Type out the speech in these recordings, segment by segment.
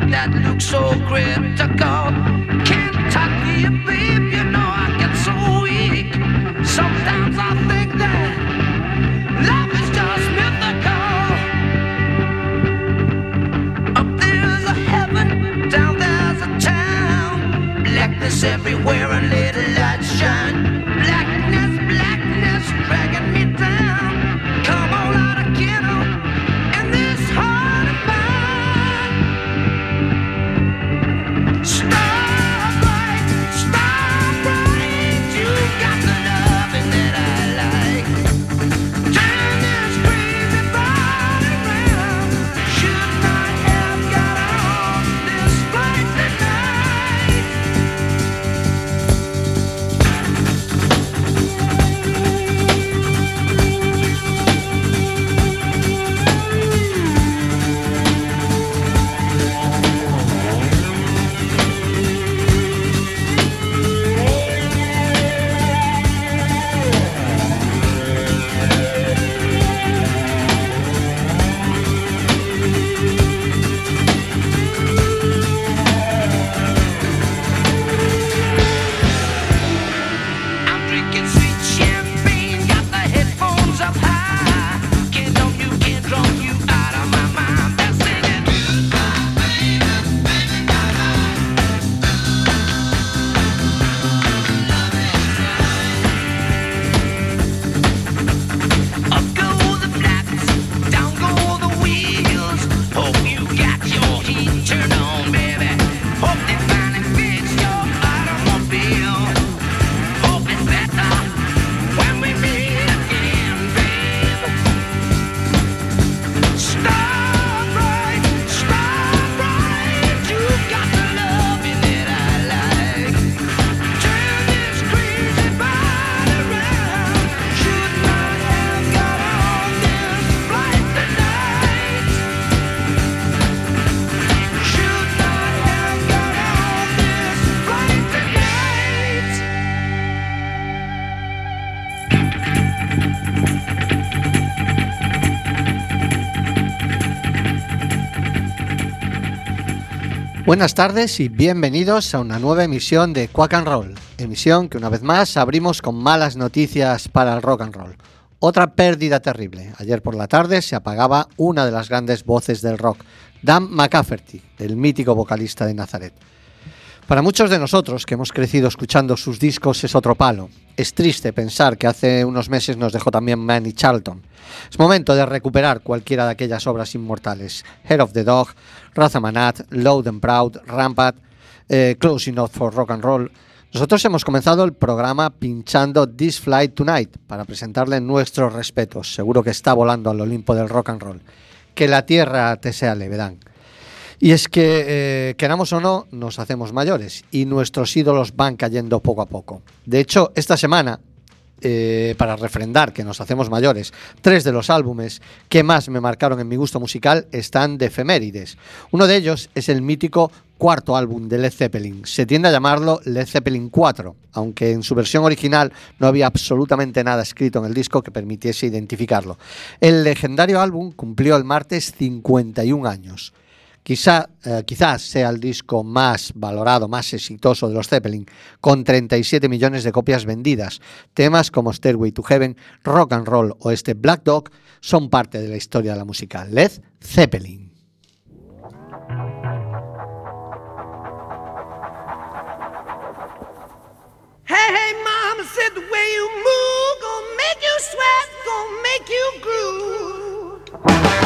that looks so critical. Kentucky baby. Buenas tardes y bienvenidos a una nueva emisión de Quack and Roll, emisión que una vez más abrimos con malas noticias para el rock and roll. Otra pérdida terrible. Ayer por la tarde se apagaba una de las grandes voces del rock, Dan McCafferty, el mítico vocalista de Nazaret. Para muchos de nosotros que hemos crecido escuchando sus discos es otro palo. Es triste pensar que hace unos meses nos dejó también Manny Charlton. Es momento de recuperar cualquiera de aquellas obras inmortales. Head of the Dog, Razamanat, Loud and Proud, Rampart, eh, Close Enough for Rock and Roll. Nosotros hemos comenzado el programa pinchando This Flight Tonight para presentarle nuestros respetos. Seguro que está volando al Olimpo del rock and roll. Que la tierra te sea leve, Dan. Y es que, eh, queramos o no, nos hacemos mayores y nuestros ídolos van cayendo poco a poco. De hecho, esta semana eh, para refrendar que nos hacemos mayores, tres de los álbumes que más me marcaron en mi gusto musical están de efemérides. Uno de ellos es el mítico cuarto álbum de Led Zeppelin. Se tiende a llamarlo Led Zeppelin 4, aunque en su versión original no había absolutamente nada escrito en el disco que permitiese identificarlo. El legendario álbum cumplió el martes 51 años. Quizá, eh, quizás sea el disco más valorado, más exitoso de los Zeppelin, con 37 millones de copias vendidas. Temas como Stairway to Heaven, Rock and Roll o este Black Dog son parte de la historia de la música. Led Zeppelin. Hey, hey, mama said the way you move gonna make you sweat, gonna make you groove.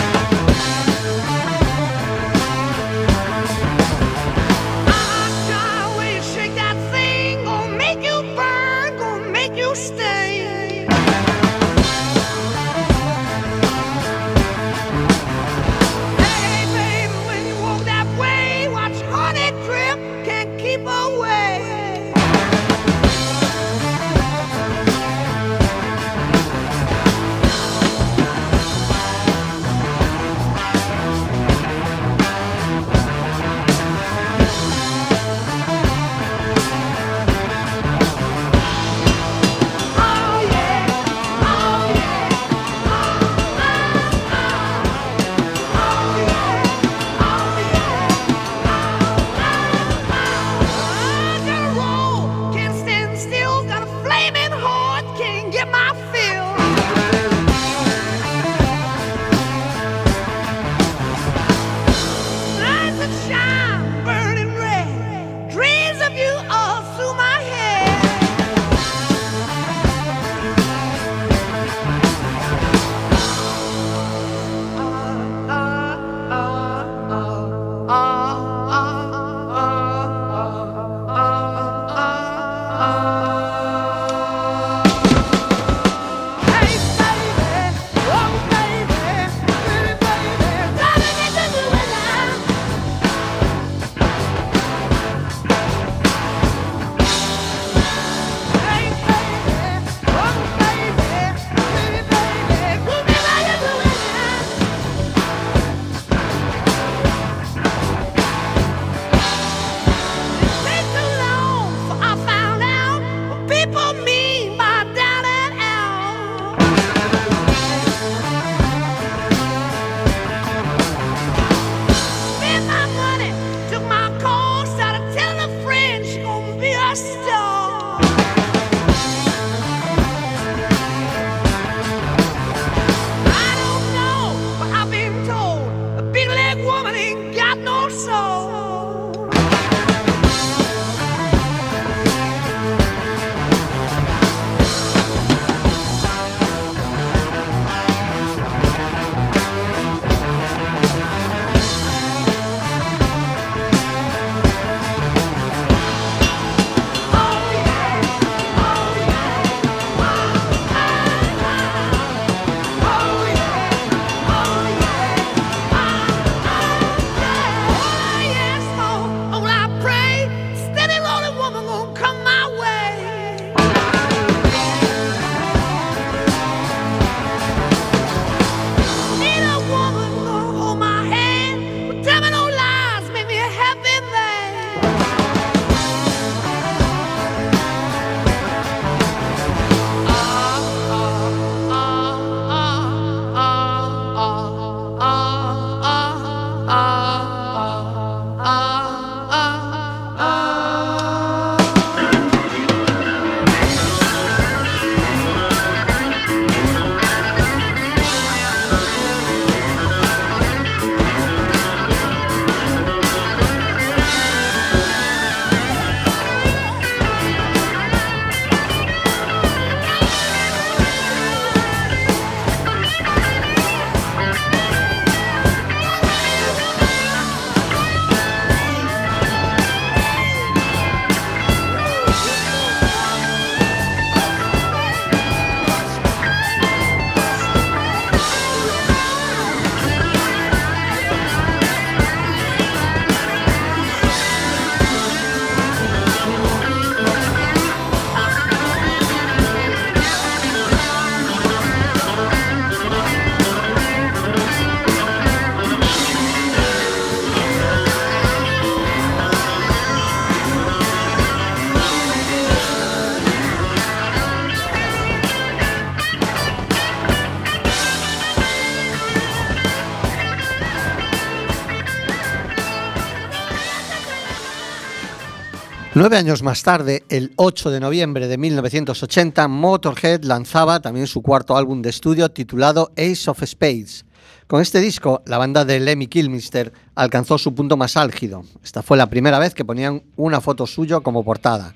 Nueve años más tarde, el 8 de noviembre de 1980, Motorhead lanzaba también su cuarto álbum de estudio titulado Ace of Spades. Con este disco, la banda de Lemmy Kilmister alcanzó su punto más álgido. Esta fue la primera vez que ponían una foto suyo como portada.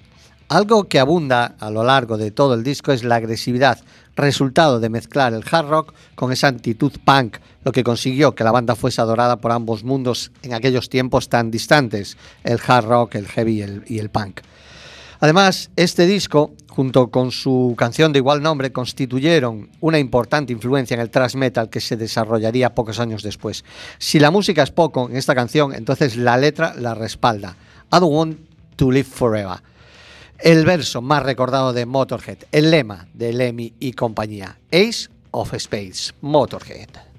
Algo que abunda a lo largo de todo el disco es la agresividad, resultado de mezclar el hard rock con esa actitud punk, lo que consiguió que la banda fuese adorada por ambos mundos en aquellos tiempos tan distantes, el hard rock, el heavy y el, punk. Además, este disco, junto con su canción de igual nombre, constituyeron una importante influencia en el thrash metal que se desarrollaría pocos años después. Si la música es poco en esta canción, entonces la letra la respalda. I don't want to live forever el verso más recordado de Motorhead, el lema de Lemmy y compañía, Ace of Spades, Motorhead.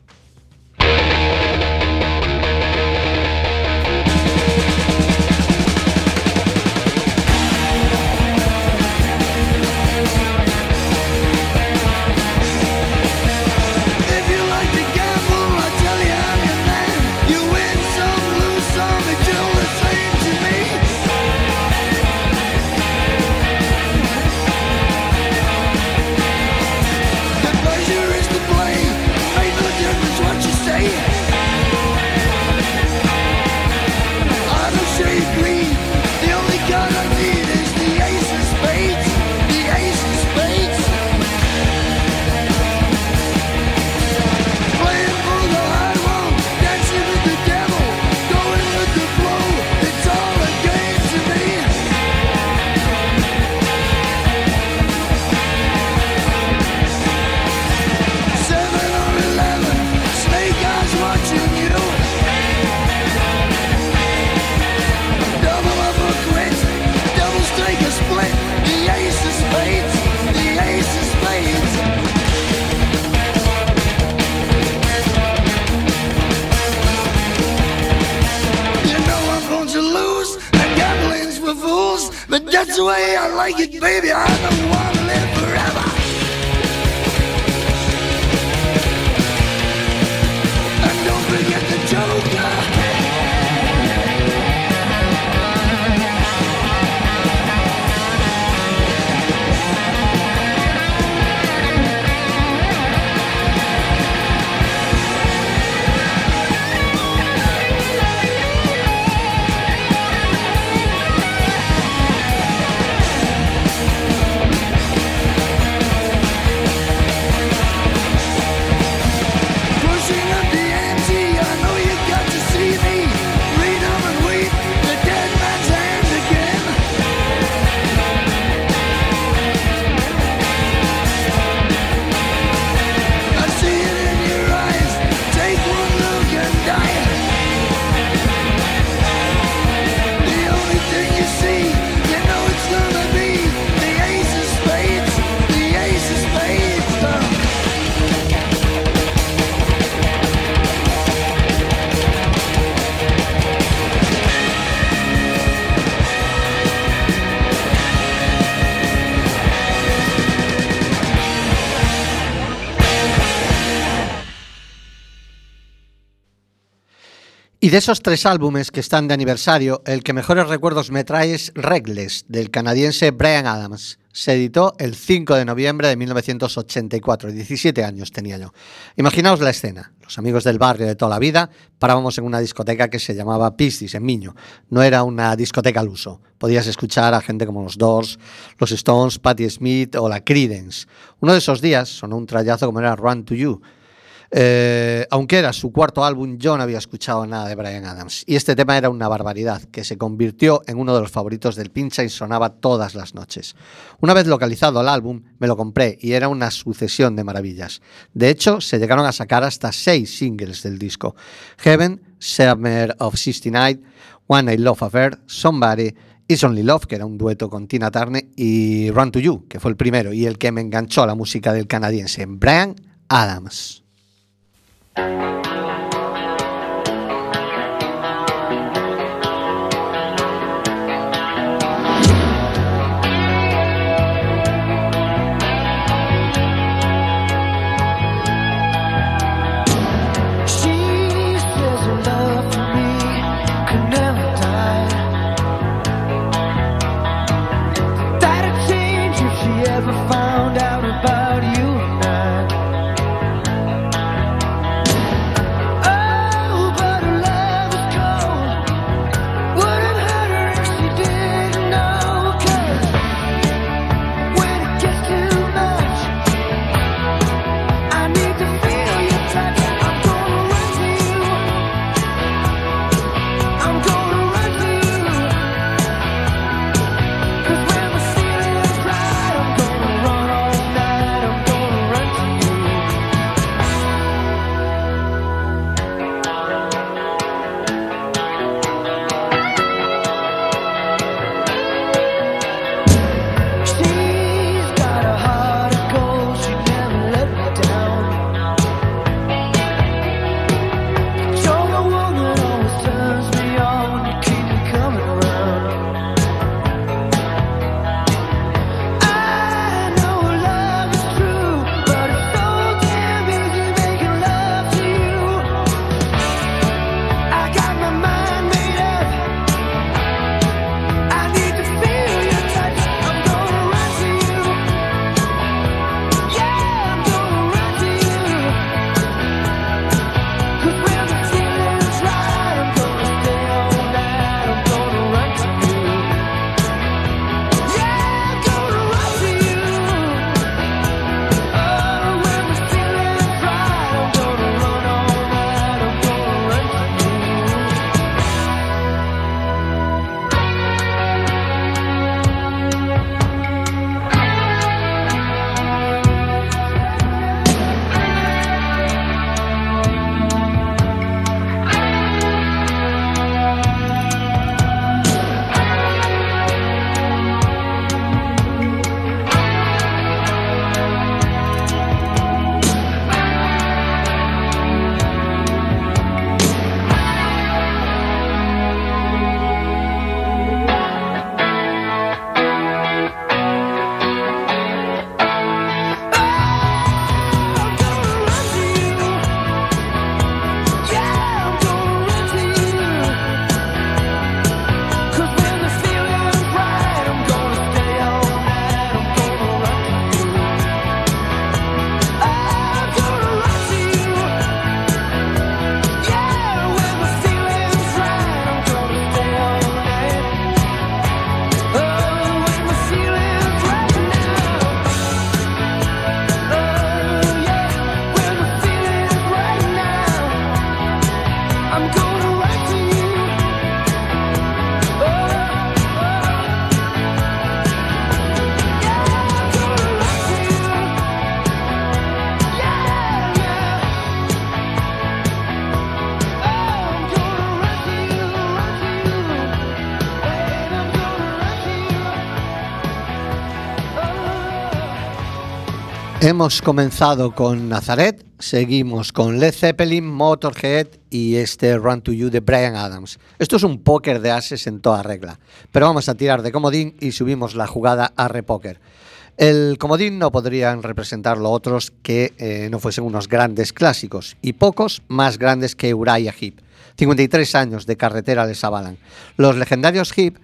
Way I like it, baby. I don't want Y de esos tres álbumes que están de aniversario, el que mejores recuerdos me trae es Reckless, del canadiense Brian Adams. Se editó el 5 de noviembre de 1984, 17 años tenía yo. Imaginaos la escena. Los amigos del barrio de toda la vida parábamos en una discoteca que se llamaba Pistis, en Miño. No era una discoteca al uso. Podías escuchar a gente como los Doors, los Stones, Patti Smith o la Creedence. Uno de esos días sonó un trayazo como era Run to You. Eh, aunque era su cuarto álbum, yo no había escuchado nada de Brian Adams. Y este tema era una barbaridad, que se convirtió en uno de los favoritos del pincha y sonaba todas las noches. Una vez localizado el álbum, me lo compré y era una sucesión de maravillas. De hecho, se llegaron a sacar hasta seis singles del disco. Heaven, Summer of 69, One Night Love Affair, Somebody, It's Only Love, que era un dueto con Tina Turner, y Run to You, que fue el primero y el que me enganchó a la música del canadiense, Brian Adams. Música Hemos comenzado con Nazaret, seguimos con Led Zeppelin, Motorhead y este Run to You de Brian Adams. Esto es un póker de ases en toda regla, pero vamos a tirar de comodín y subimos la jugada a repóker. El comodín no podrían representarlo otros que eh, no fuesen unos grandes clásicos y pocos más grandes que Uriah Heep. 53 años de carretera les avalan. Los legendarios Heep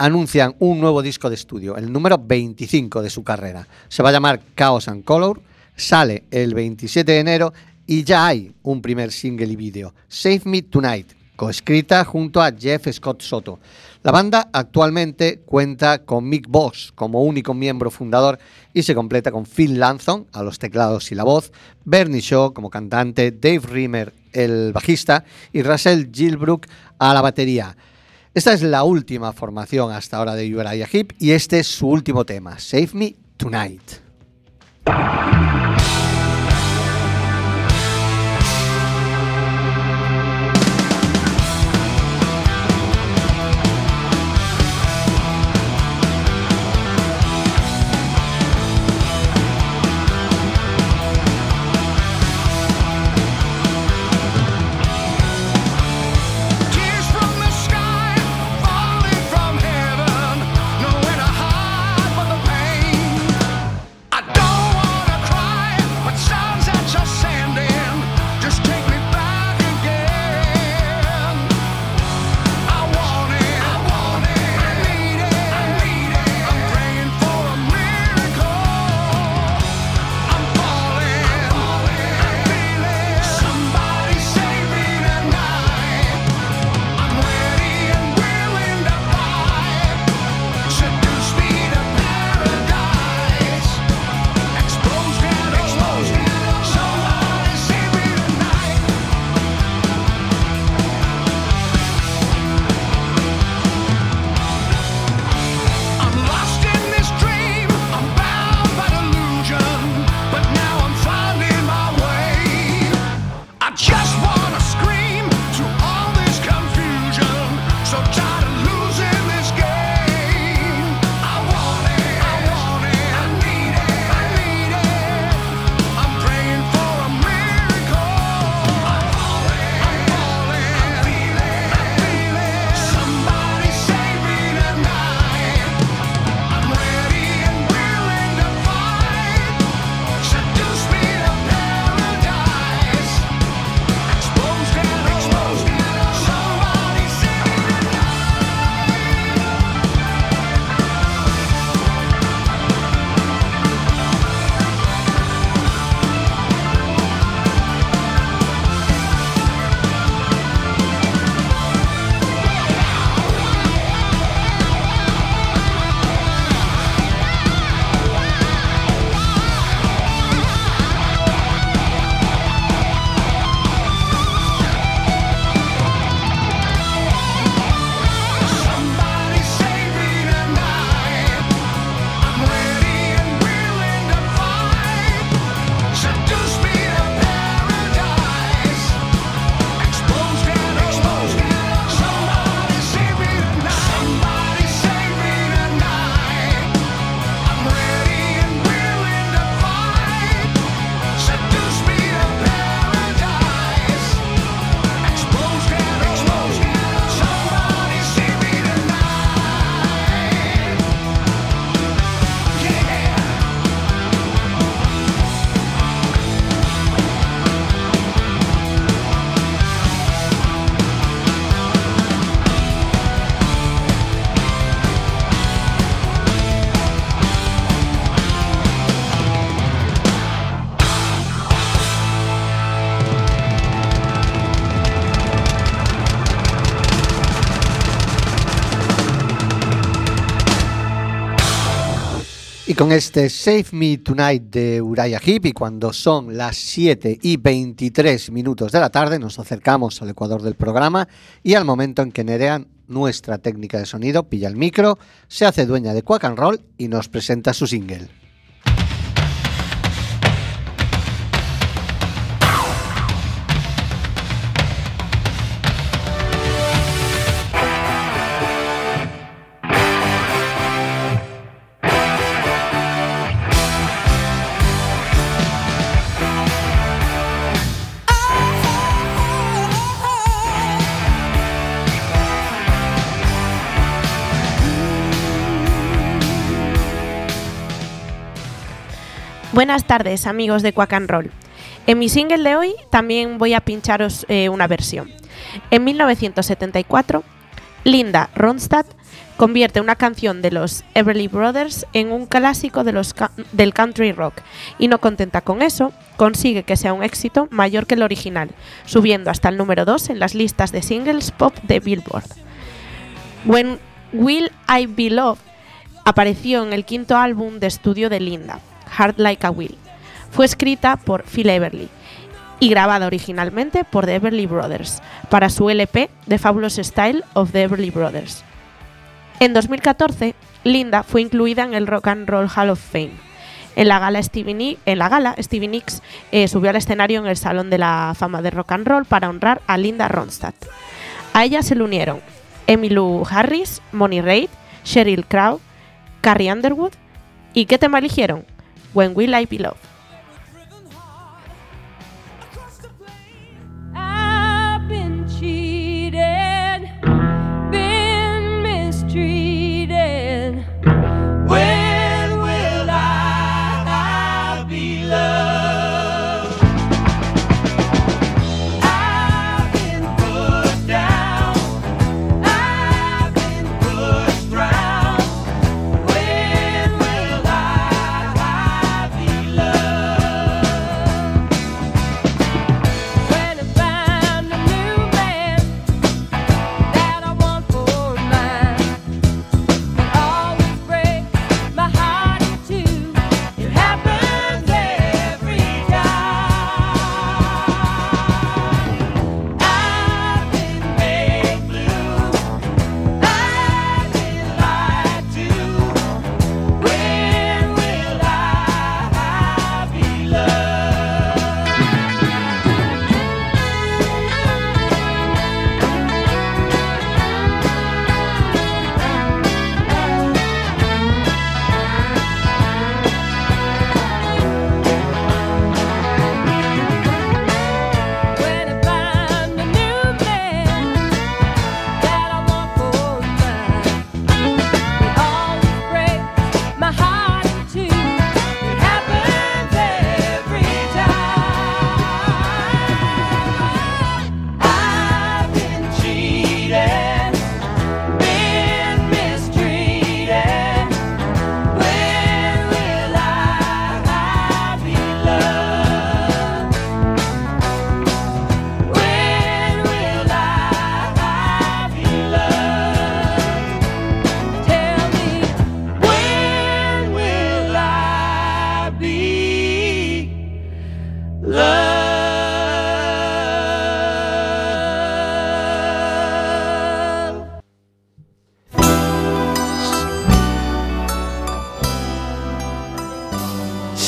anuncian un nuevo disco de estudio, el número 25 de su carrera. Se va a llamar Chaos and Color, sale el 27 de enero y ya hay un primer single y vídeo, Save Me Tonight, coescrita junto a Jeff Scott Soto. La banda actualmente cuenta con Mick Boss como único miembro fundador y se completa con Phil Lanzon a los teclados y la voz, Bernie Shaw como cantante, Dave Rimmer el bajista y Russell Gilbrook a la batería. Esta es la última formación hasta ahora de Uriah Heep y este es su último tema, Save Me Tonight. Con este Save Me Tonight de Uriah Heep y cuando son las 7 y 23 minutos de la tarde nos acercamos al ecuador del programa y al momento en que Nerea, nuestra técnica de sonido, pilla el micro, se hace dueña de Quack and Roll y nos presenta su single. Buenas tardes, amigos de Quack and Roll. En mi single de hoy también voy a pincharos eh, una versión. En 1974, Linda Ronstadt convierte una canción de los Everly Brothers en un clásico de los del country rock y no contenta con eso, consigue que sea un éxito mayor que el original, subiendo hasta el número 2 en las listas de singles pop de Billboard. When Will I Be Loved apareció en el quinto álbum de estudio de Linda, Hard Like a Will. Fue escrita por Phil Everly y grabada originalmente por The Everly Brothers para su LP The Fabulous Style of the Everly Brothers. En 2014, Linda fue incluida en el Rock and Roll Hall of Fame. En la gala Stevie, Ni- en la gala, Stevie Nicks eh, subió al escenario en el Salón de la Fama de Rock and Roll para honrar a Linda Ronstadt. A ella se le unieron Emmylou Harris, Moni Reid, Sheryl Crow, Carrie Underwood. ¿Y qué tema eligieron? When Will I Be Loved.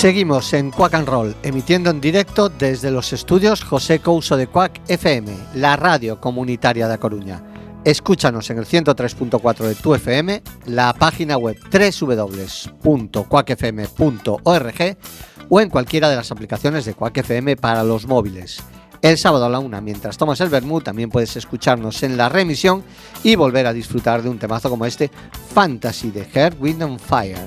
Seguimos en Quack and Roll, emitiendo en directo desde los estudios José Couso de Quack FM, la radio comunitaria de Coruña. Escúchanos en el 103.4 de tu FM, la página web www.quackfm.org o en cualquiera de las aplicaciones de Quack FM para los móviles. El sábado a la una, mientras tomas el vermut, también puedes escucharnos en la remisión y volver a disfrutar de un temazo como este, Fantasy de Heart, Wind and Fire.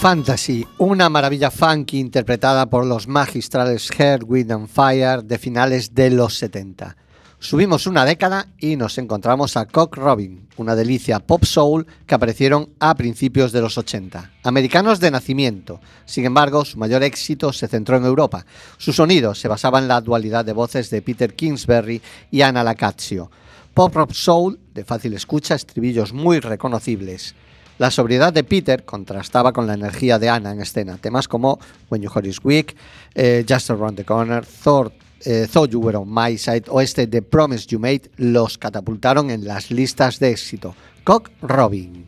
Fantasy, una maravilla funky interpretada por los magistrales Hair, Wind and Fire de finales de los 70. Subimos una década y nos encontramos a Cock Robin, una delicia pop soul que aparecieron a principios de los 80. Americanos de nacimiento, sin embargo, su mayor éxito se centró en Europa. Su sonido se basaba en la dualidad de voces de Peter Kingsbury y Anna Lacazio. Pop rock soul, de fácil escucha, estribillos muy reconocibles. La sobriedad de Peter contrastaba con la energía de Anna en escena. Temas como When Your Heart Is Weak, eh, Just Around the Corner, Thought, eh, You Were On My Side o este The Promise You Made los catapultaron en las listas de éxito. Cock Robin.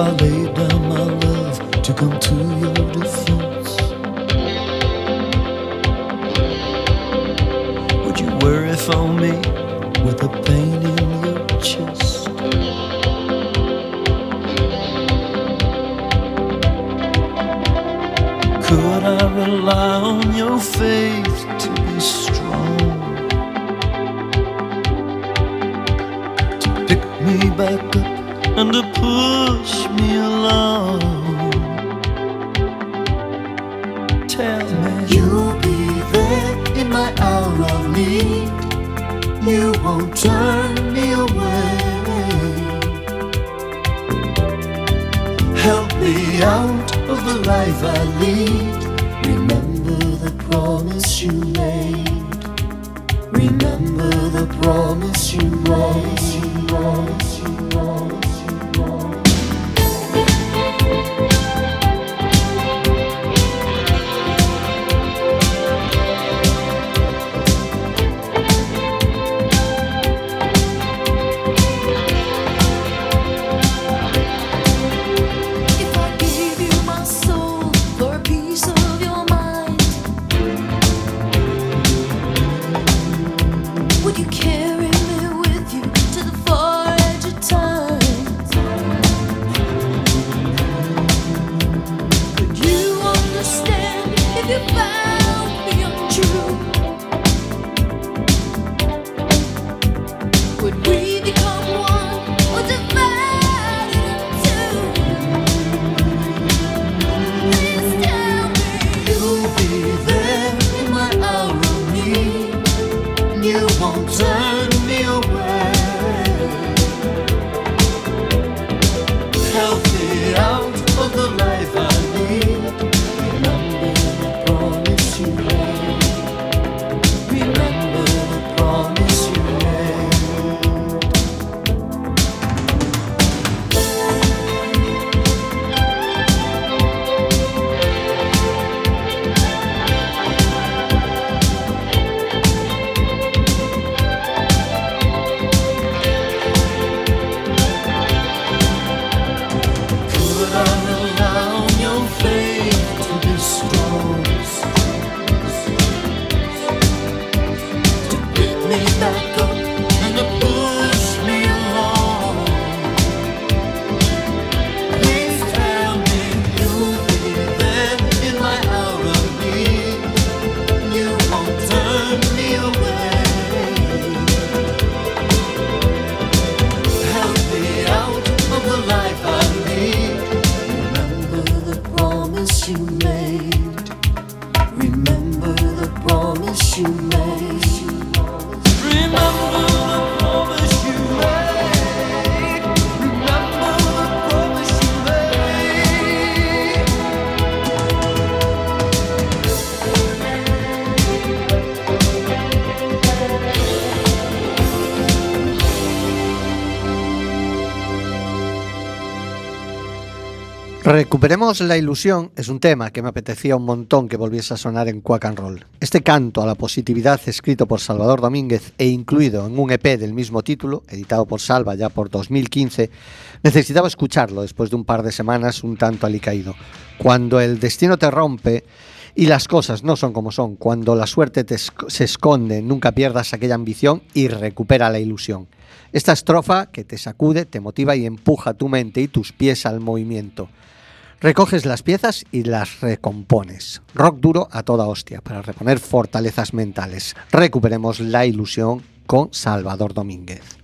I laid down my love to come to your defense, would you worry for me with the pain in your chest? Could I rely on your faith to be strong? To pick me back up and to push me along. Tell me you'll be there in my hour of need. You won't turn me away. Help me out of the life I lead. Remember the promise you made. Remember the promise you made. Recuperemos la ilusión es un tema que me apetecía un montón que volviese a sonar en Quack and Roll. Este canto a la positividad escrito por Salvador Domínguez e incluido en un EP del mismo título, editado por Salva ya por 2015, necesitaba escucharlo después de un par de semanas un tanto alicaído. Cuando el destino te rompe y las cosas no son como son, cuando la suerte te se esconde, nunca pierdas aquella ambición y recupera la ilusión. Esta estrofa que te sacude, te motiva y empuja tu mente y tus pies al movimiento. Recoges las piezas y las recompones. Rock duro a toda hostia para reponer fortalezas mentales. Recuperemos la ilusión con Salvador Domínguez.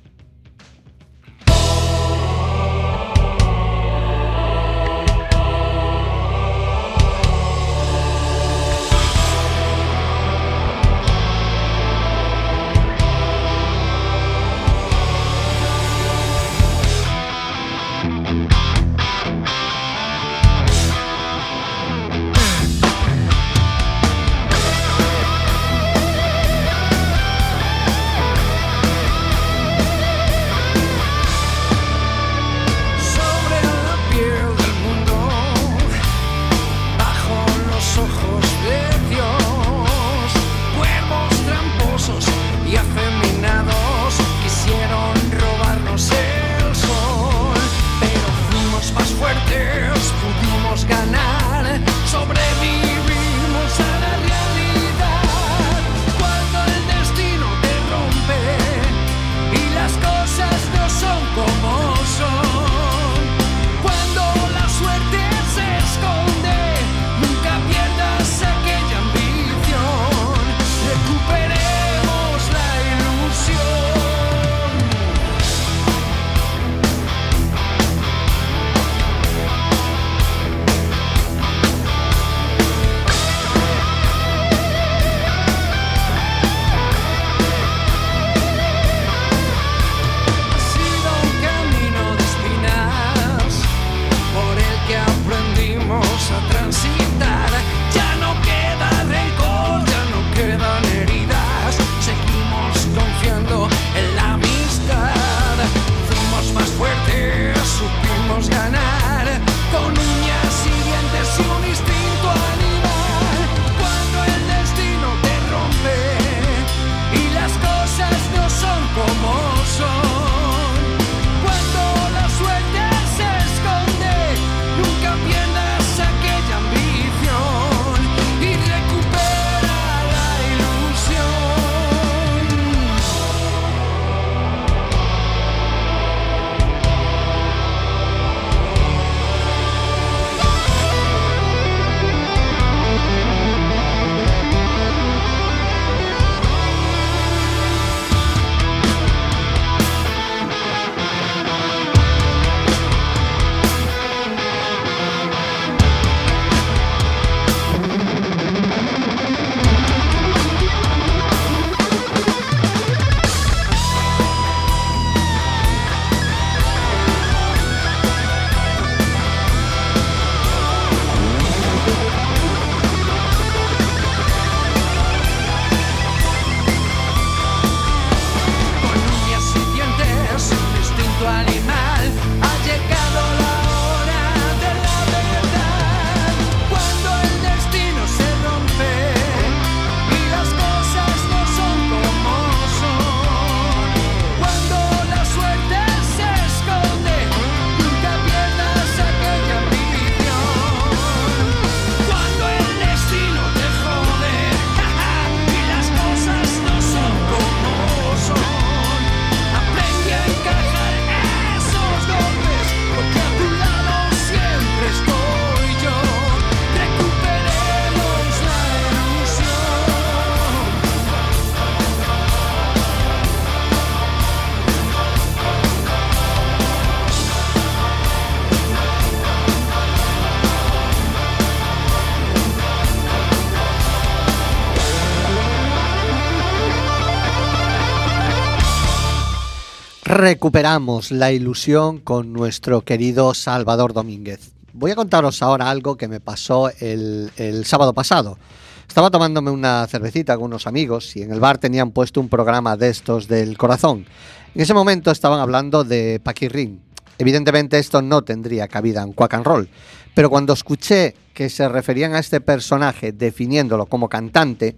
Recuperamos la ilusión con nuestro querido Salvador Domínguez. Voy a contaros ahora algo que me pasó el, sábado pasado. Estaba tomándome una cervecita con unos amigos y en el bar tenían puesto un programa de estos del corazón. En ese momento estaban hablando de Paquirrín. Evidentemente esto no tendría cabida en Quack and Roll, pero cuando escuché que se referían a este personaje definiéndolo como cantante,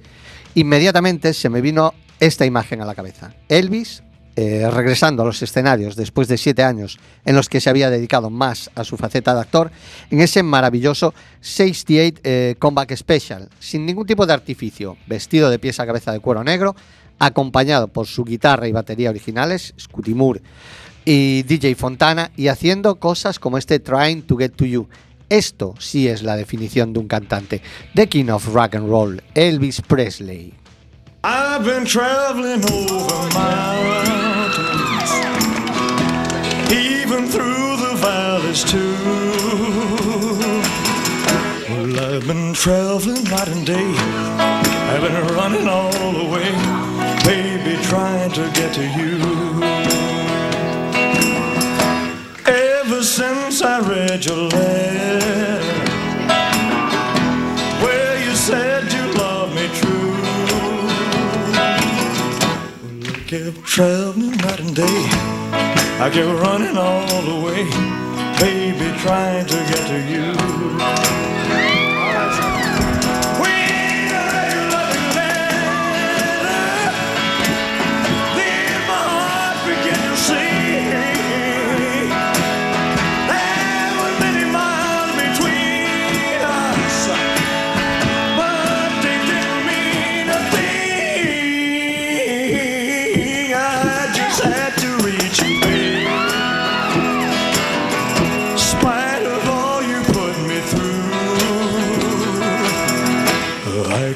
inmediatamente se me vino esta imagen a la cabeza. Elvis eh, regresando a los escenarios después de siete años en los que se había dedicado más a su faceta de actor, en ese maravilloso 68 eh, Comeback Special, sin ningún tipo de artificio, vestido de pies a cabeza de cuero negro, acompañado por su guitarra y batería originales, Scooty Moore y DJ Fontana, y haciendo cosas como este Trying to Get to You. Esto sí es la definición de un cantante. The King of Rock and Roll, Elvis Presley. I've been traveling over valleys too. Well, I've been traveling night and day. I've been running all the way, baby, trying to get to you. Ever since I read your letter, where you said you love me true. I kept traveling night and day. I kept running all the way, baby, trying to get to you.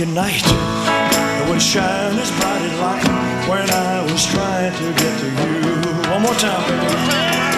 At night, it would shine as bright as light when I was trying to get to you. One more time, baby.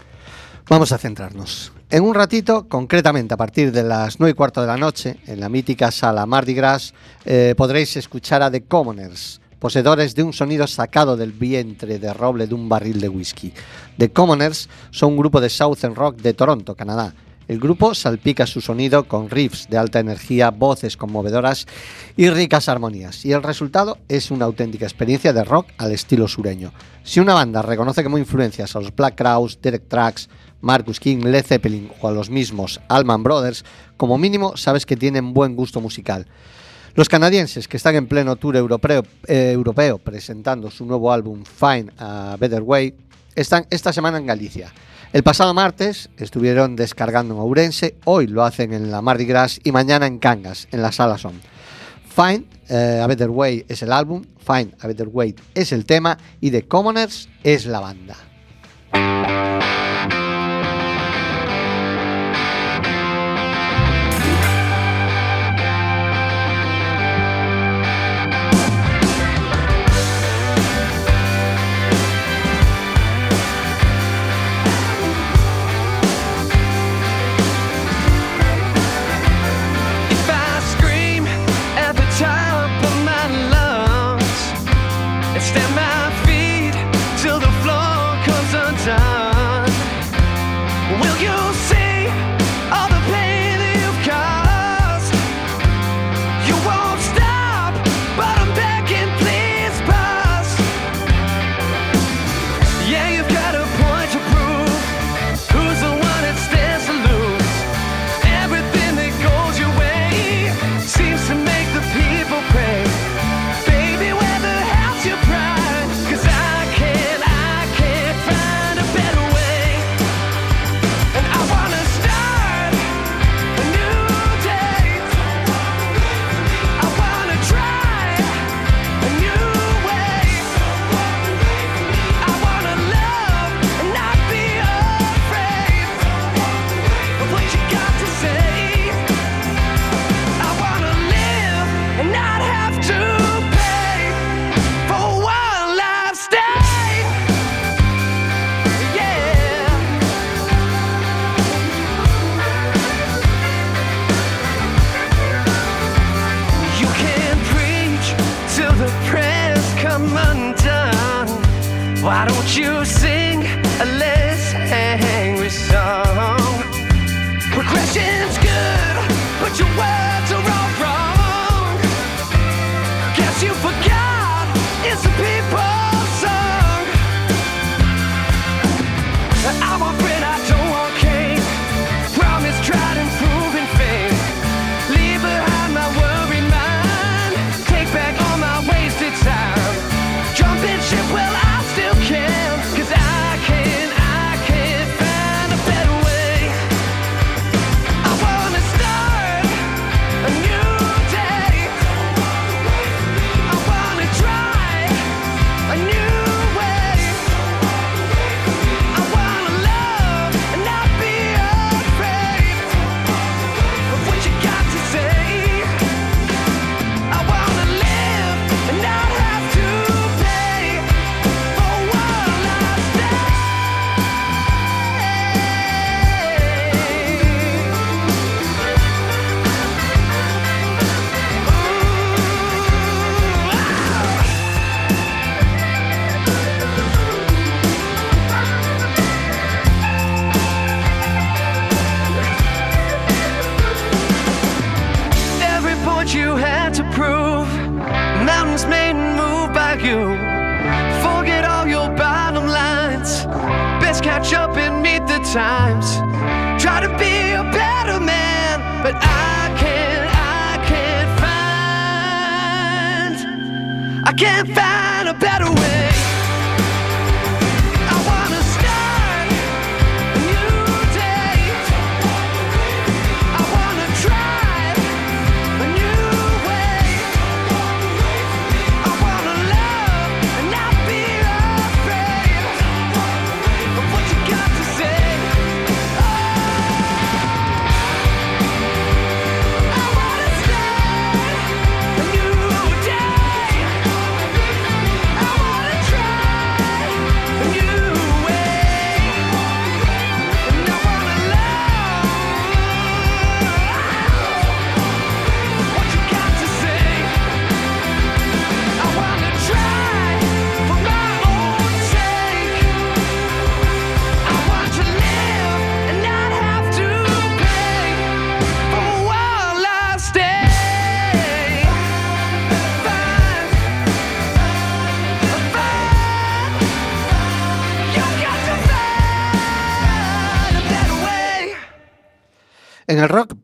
Vamos a centrarnos. En un ratito, concretamente a partir de las 9 y cuarto de la noche, en la mítica sala Mardi Gras, eh, podréis escuchar a The Commoners, poseedores de un sonido sacado del vientre de roble de un barril de whisky. The Commoners son un grupo de Southern Rock de Toronto, Canadá. El grupo salpica su sonido con riffs de alta energía, voces conmovedoras y ricas armonías, y el resultado es una auténtica experiencia de rock al estilo sureño. Si una banda reconoce como influencias a los Black Crowes, Derek Trax, Marcus King, Led Zeppelin o a los mismos Allman Brothers, como mínimo sabes que tienen buen gusto musical. Los canadienses que están en pleno tour europeo, eh, europeo presentando su nuevo álbum Find a Better Way están esta semana en Galicia. El pasado martes estuvieron descargando en Ourense, hoy lo hacen en la Mardi Gras y mañana en Cangas, en la Sala Son. Find eh, a Better Way es el álbum, Find a Better Way es el tema y The Commoners es la banda.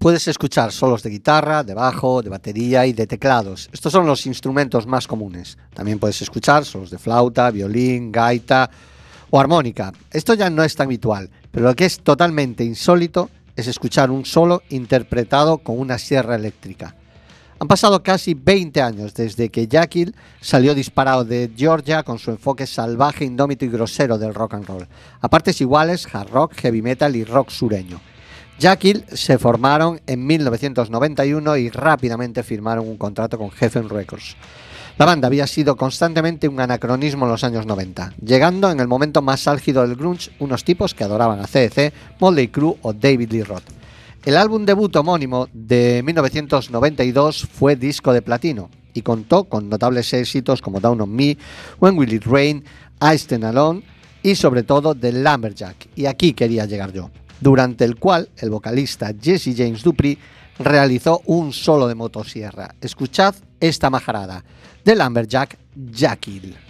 Puedes escuchar solos de guitarra, de bajo, de batería y de teclados. Estos son los instrumentos más comunes. También puedes escuchar solos de flauta, violín, gaita o armónica. Esto ya no es tan habitual, pero lo que es totalmente insólito es escuchar un solo interpretado con una sierra eléctrica. Han pasado casi 20 años desde que Jekyll salió disparado de Georgia con su enfoque salvaje, indómito y grosero del rock and roll. A partes iguales, hard rock, heavy metal y rock sureño. Jekyll se formaron en 1991 y rápidamente firmaron un contrato con Geffen Records. La banda había sido constantemente un anacronismo en los años 90, llegando en el momento más álgido del grunge unos tipos que adoraban a CDC, Motley Crue o David Lee Roth. El álbum debut homónimo de 1992 fue disco de platino y contó con notables éxitos como Down on Me, When Will It Rain, I Stand Alone y sobre todo The Lumberjack, y aquí quería llegar yo, durante el cual el vocalista Jesse James Dupree realizó un solo de motosierra. Escuchad esta majarada, The Lumberjack Jekyll.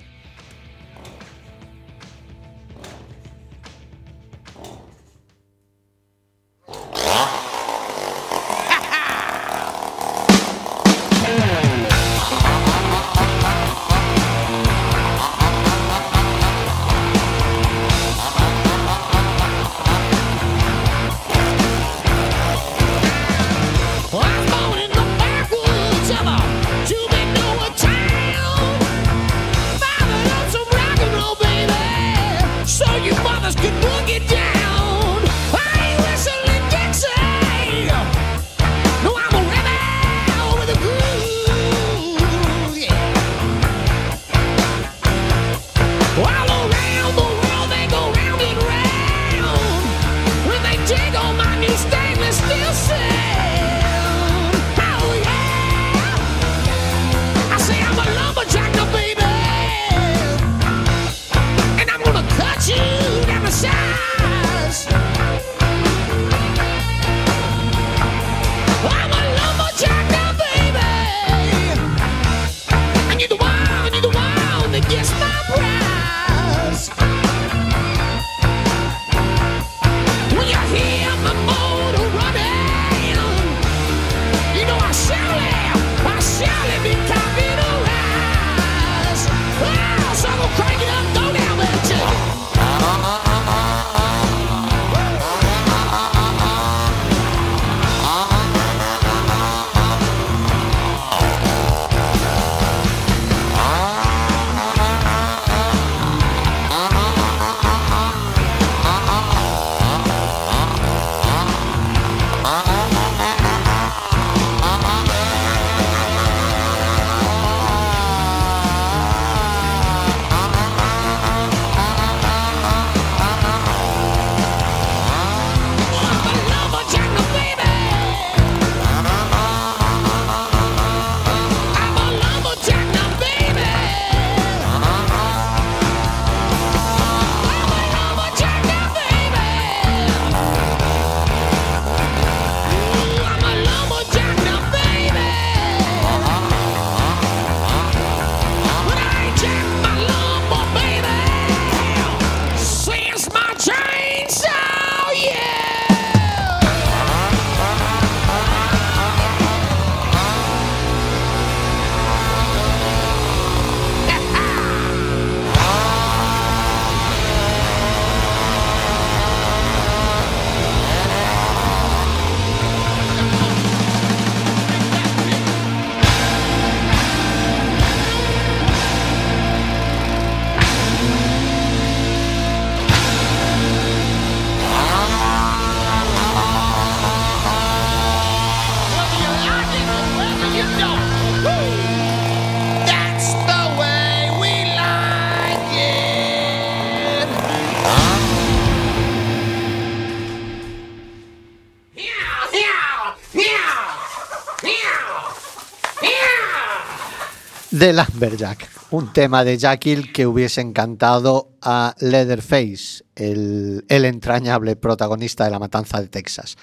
The Lumberjack, un tema de Jekyll que hubiese encantado a Leatherface, el, el entrañable protagonista de la matanza de Texas.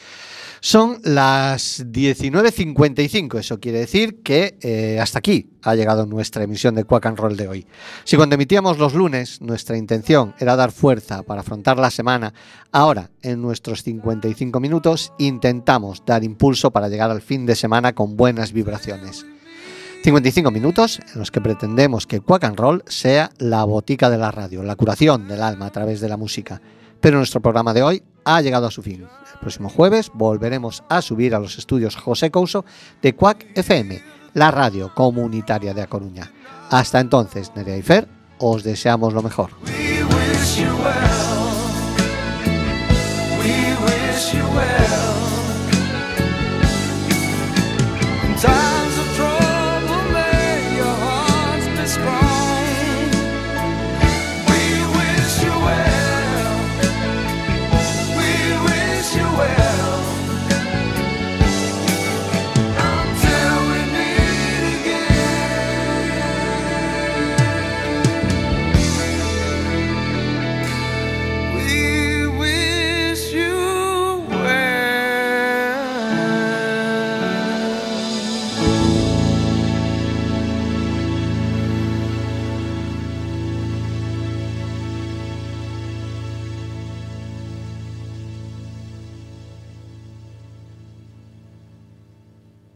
Son las 19.55, eso quiere decir que eh, hasta aquí ha llegado nuestra emisión de Quack and Roll de hoy. Si cuando emitíamos los lunes nuestra intención era dar fuerza para afrontar la semana, ahora en nuestros 55 minutos intentamos dar impulso para llegar al fin de semana con buenas vibraciones. 55 minutos en los que pretendemos que Quack and Roll sea la botica de la radio, la curación del alma a través de la música. Pero nuestro programa de hoy ha llegado a su fin. El próximo jueves volveremos a subir a los estudios José Couso de Quack FM, la radio comunitaria de A Coruña. Hasta entonces, Nerea y Fer, os deseamos lo mejor.